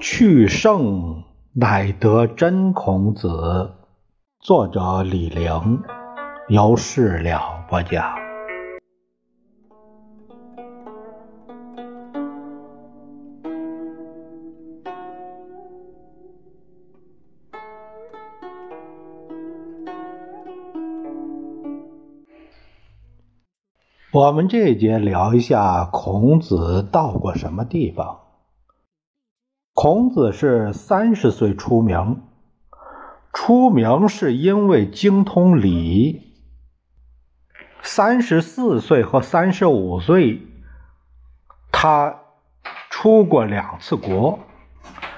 去圣乃得真孔子，作者李陵，由事了不讲。我们这一节聊一下孔子到过什么地方。孔子是三十岁出名，出名是因为精通礼。三十四岁和三十五岁，他出过两次国，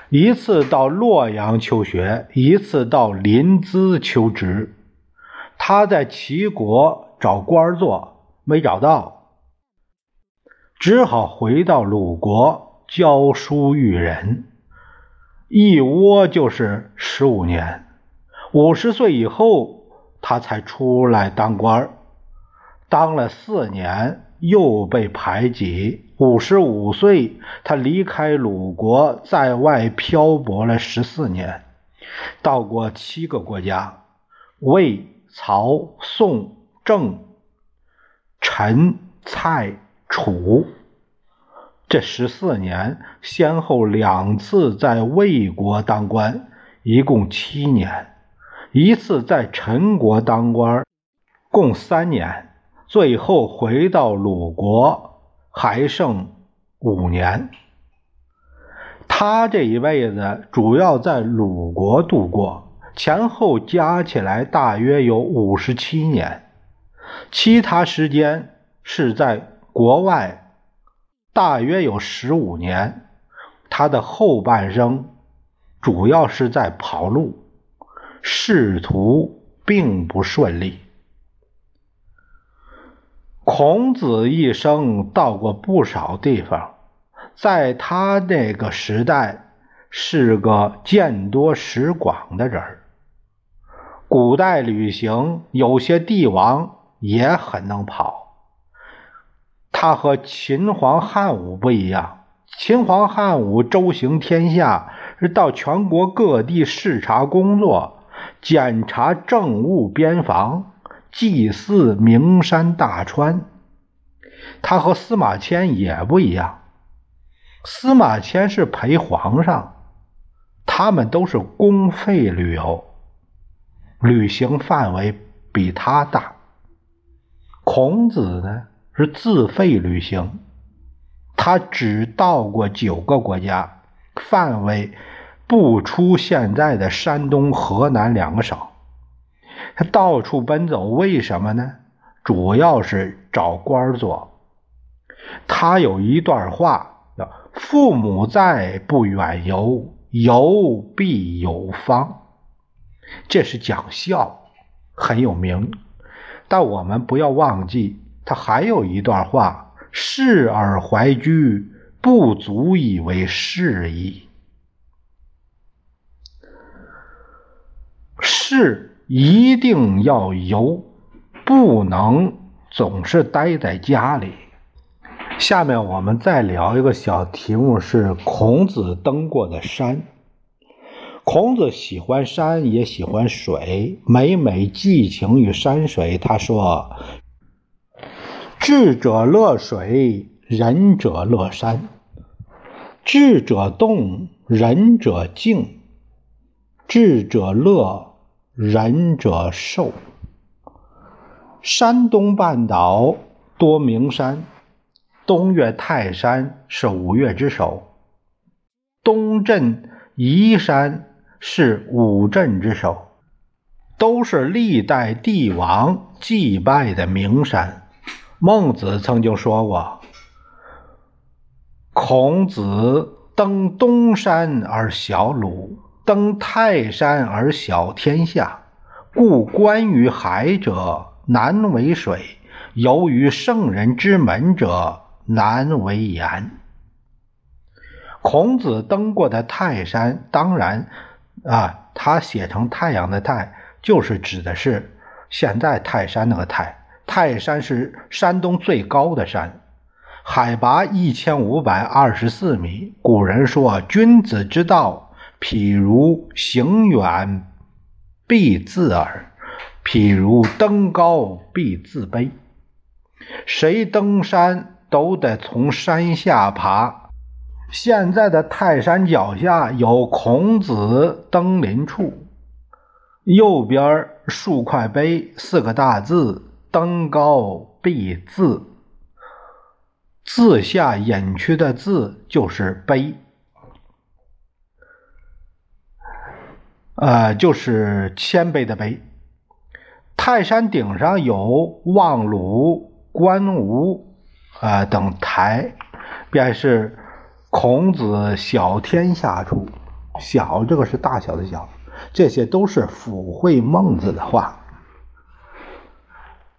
一次到洛阳求学，一次到临淄求职。他在齐国找官做，没找到，只好回到鲁国。教书育人，一窝就是十五年。五十岁以后，他才出来当官当了四年，又被排挤。五十五岁，他离开鲁国，在外漂泊了十四年，到过七个国家：魏、曹、宋、郑、陈、蔡、楚。这十四年，先后两次在魏国当官，一共七年；一次在陈国当官，共三年；最后回到鲁国，还剩五年。他这一辈子主要在鲁国度过，前后加起来大约有五十七年，其他时间是在国外。大约有十五年，他的后半生主要是在跑路，仕途并不顺利。孔子一生到过不少地方，在他那个时代是个见多识广的人古代旅行，有些帝王也很能跑。他和秦皇汉武不一样，秦皇汉武周行天下，是到全国各地视察工作，检查政务边防，祭祀名山大川。他和司马迁也不一样，司马迁是陪皇上，他们都是公费旅游，旅行范围比他大。孔子呢？是自费旅行，他只到过九个国家，范围不出现在的山东、河南两个省。他到处奔走，为什么呢？主要是找官做。他有一段话叫“父母在，不远游，游必有方”，这是讲孝，很有名。但我们不要忘记。他还有一段话：“视而怀居，不足以为是矣。”是一定要游，不能总是待在家里。下面我们再聊一个小题目：是孔子登过的山。孔子喜欢山，也喜欢水，每每寄情于山水。他说。智者乐水，仁者乐山；智者动，仁者静；智者乐，仁者寿。山东半岛多名山，东岳泰山是五岳之首，东镇宜山是五镇之首，都是历代帝王祭拜的名山。孟子曾经说过：“孔子登东山而小鲁，登泰山而小天下。故观于海者难为水，游于圣人之门者难为言。”孔子登过的泰山，当然啊，他写成太阳的太，就是指的是现在泰山那个泰。泰山是山东最高的山，海拔一千五百二十四米。古人说：“君子之道，譬如行远必自耳，譬如登高必自卑。”谁登山都得从山下爬。现在的泰山脚下有孔子登临处，右边竖块碑，四个大字。登高必自，字下隐去的字就是碑，呃，就是谦卑的卑。泰山顶上有望鲁、观吴啊等台，便是孔子小天下处。小这个是大小的小，这些都是附会孟子的话。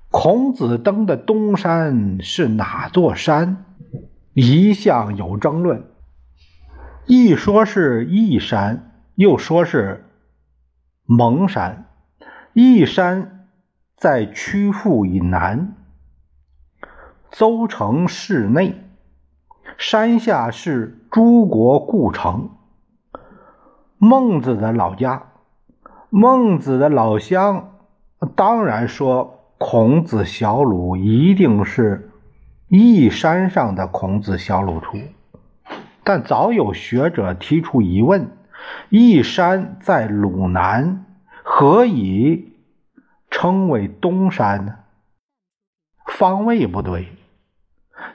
孔子登的东山是哪座山？一向有争论，一说是义山，又说是蒙山。义山在曲阜以南，邹城市内，山下是诸国故城，孟子的老家，孟子的老乡，当然说。孔子小鲁一定是义山上的孔子小鲁处，但早有学者提出疑问：义山在鲁南，何以称为东山呢？方位不对。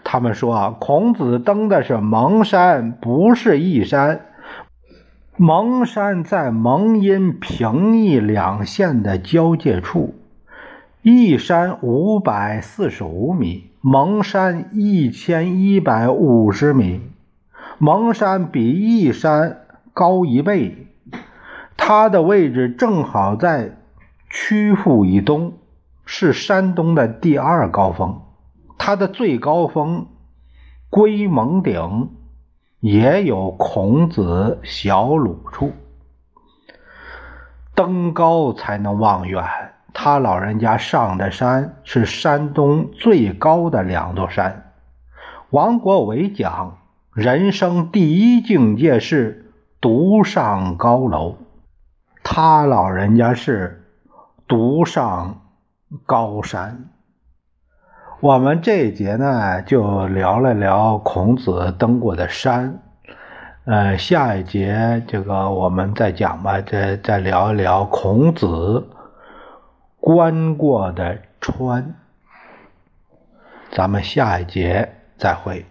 他们说啊，孔子登的是蒙山，不是义山。蒙山在蒙阴、平邑两县的交界处。义山五百四十五米，蒙山一千一百五十米。蒙山比义山高一倍，它的位置正好在曲阜以东，是山东的第二高峰。它的最高峰龟蒙顶也有孔子小鲁处，登高才能望远。他老人家上的山是山东最高的两座山。王国维讲，人生第一境界是独上高楼。他老人家是独上高山。我们这一节呢，就聊了聊孔子登过的山。呃，下一节这个我们再讲吧，再再聊一聊孔子。观过的川，咱们下一节再会。